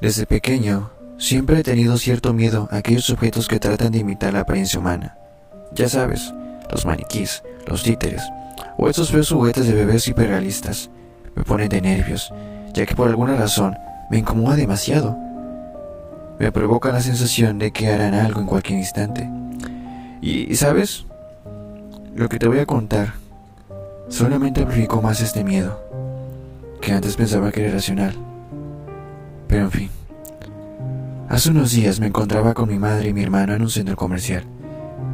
Desde pequeño, siempre he tenido cierto miedo a aquellos objetos que tratan de imitar la apariencia humana. Ya sabes, los maniquís, los títeres, o esos feos juguetes de bebés hiperrealistas. Me ponen de nervios, ya que por alguna razón me incomoda demasiado. Me provoca la sensación de que harán algo en cualquier instante. Y, ¿sabes? Lo que te voy a contar solamente amplificó más este miedo, que antes pensaba que era racional. Pero en fin. Hace unos días me encontraba con mi madre y mi hermano en un centro comercial.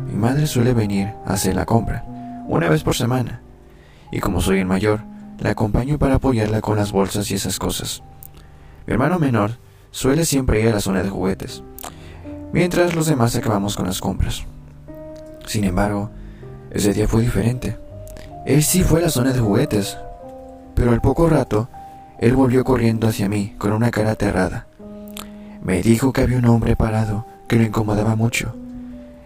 Mi madre suele venir a hacer la compra, una vez por semana, y como soy el mayor, la acompaño para apoyarla con las bolsas y esas cosas. Mi hermano menor suele siempre ir a la zona de juguetes, mientras los demás acabamos con las compras. Sin embargo, ese día fue diferente. Él sí fue a la zona de juguetes, pero al poco rato, él volvió corriendo hacia mí con una cara aterrada. Me dijo que había un hombre parado que lo incomodaba mucho.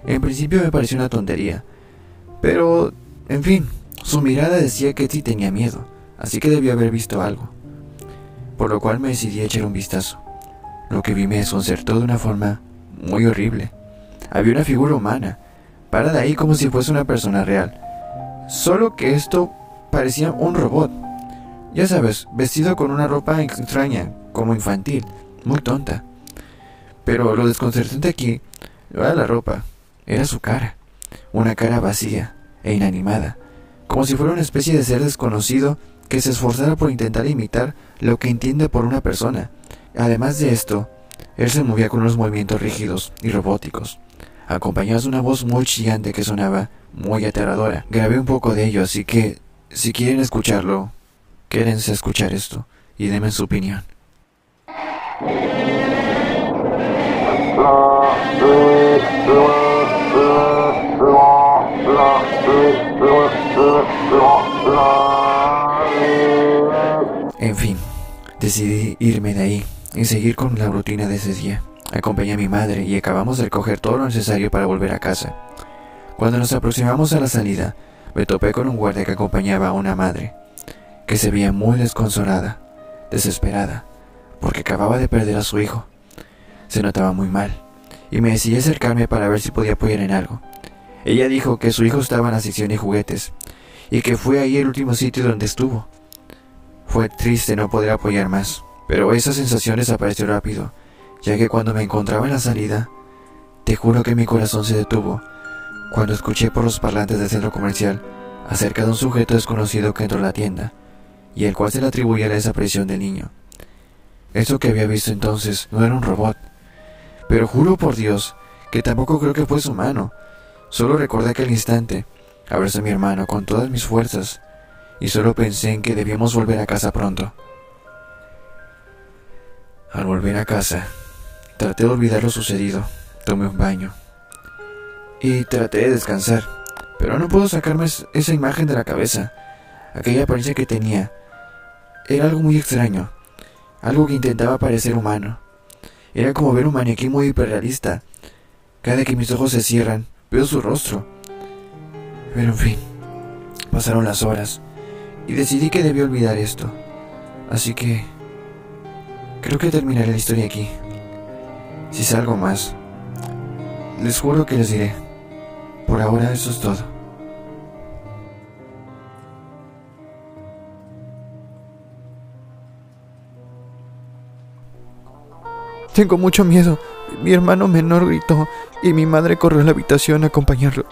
En principio me pareció una tontería, pero, en fin, su mirada decía que sí tenía miedo, así que debió haber visto algo. Por lo cual me decidí a echar un vistazo. Lo que vi me desconcertó de una forma muy horrible. Había una figura humana, parada ahí como si fuese una persona real. Solo que esto parecía un robot. Ya sabes, vestido con una ropa extraña, como infantil, muy tonta. Pero lo desconcertante aquí no era la ropa, era su cara. Una cara vacía e inanimada, como si fuera una especie de ser desconocido que se esforzara por intentar imitar lo que entiende por una persona. Además de esto, él se movía con unos movimientos rígidos y robóticos, acompañados de una voz muy chillante que sonaba muy aterradora. Grabé un poco de ello, así que si quieren escucharlo, quédense a escuchar esto y denme su opinión. En fin, decidí irme de ahí y seguir con la rutina de ese día. Acompañé a mi madre y acabamos de recoger todo lo necesario para volver a casa. Cuando nos aproximamos a la salida, me topé con un guardia que acompañaba a una madre, que se veía muy desconsolada, desesperada, porque acababa de perder a su hijo. Se notaba muy mal, y me decidí acercarme para ver si podía apoyar en algo. Ella dijo que su hijo estaba en la sección de juguetes, y que fue ahí el último sitio donde estuvo. Fue triste no poder apoyar más, pero esa sensación desapareció rápido, ya que cuando me encontraba en la salida, te juro que mi corazón se detuvo cuando escuché por los parlantes del centro comercial acerca de un sujeto desconocido que entró en la tienda, y el cual se le atribuía la desaparición del niño. Eso que había visto entonces no era un robot, pero juro por Dios que tampoco creo que fuese humano. Solo recordé aquel instante, abracé a mi hermano con todas mis fuerzas, y solo pensé en que debíamos volver a casa pronto. Al volver a casa, traté de olvidar lo sucedido, tomé un baño y traté de descansar, pero no puedo sacarme esa imagen de la cabeza. Aquella apariencia que tenía era algo muy extraño, algo que intentaba parecer humano. Era como ver un maniquí muy hiperrealista. Cada que mis ojos se cierran, veo su rostro. Pero en fin, pasaron las horas y decidí que debía olvidar esto. Así que creo que terminaré la historia aquí. Si salgo más, les juro que les diré. Por ahora eso es todo. Tengo mucho miedo. Mi hermano menor gritó y mi madre corrió a la habitación a acompañarlo.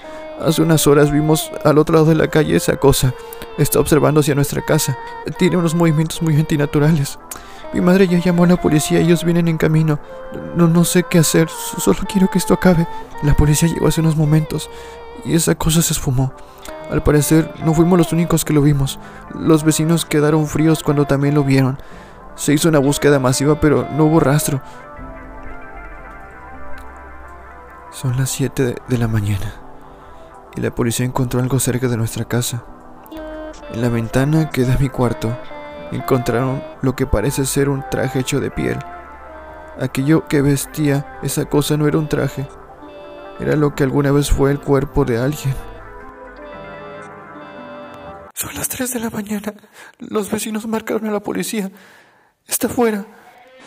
Hace unas horas vimos al otro lado de la calle esa cosa. Está observando hacia nuestra casa. Tiene unos movimientos muy antinaturales. Mi madre ya llamó a la policía y ellos vienen en camino. No, no sé qué hacer, solo quiero que esto acabe. La policía llegó hace unos momentos y esa cosa se esfumó. Al parecer, no fuimos los únicos que lo vimos. Los vecinos quedaron fríos cuando también lo vieron. Se hizo una búsqueda masiva, pero no hubo rastro. Son las 7 de, la mañana y la policía encontró algo cerca de nuestra casa. En la ventana que da mi cuarto encontraron lo que parece ser un traje hecho de piel. Aquello que vestía esa cosa no era un traje, era lo que alguna vez fue el cuerpo de alguien. Son las 3 de la mañana. Los vecinos marcaron a la policía. Está fuera.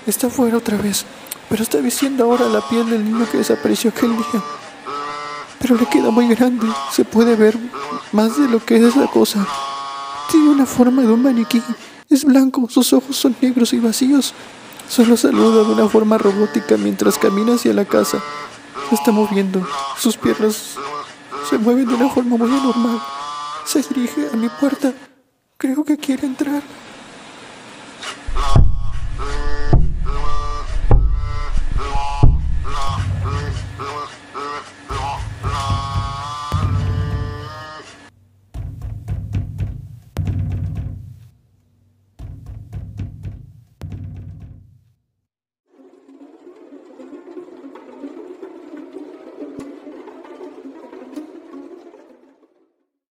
Está afuera otra vez, pero está vistiendo ahora la piel del niño que desapareció aquel día. Pero le queda muy grande, se puede ver más de lo que es esa cosa. Tiene una forma de un maniquí, es blanco, sus ojos son negros y vacíos. Solo saluda de una forma robótica mientras camina hacia la casa. Se está moviendo, sus piernas se mueven de una forma muy anormal. Se dirige a mi puerta. Creo que quiere entrar.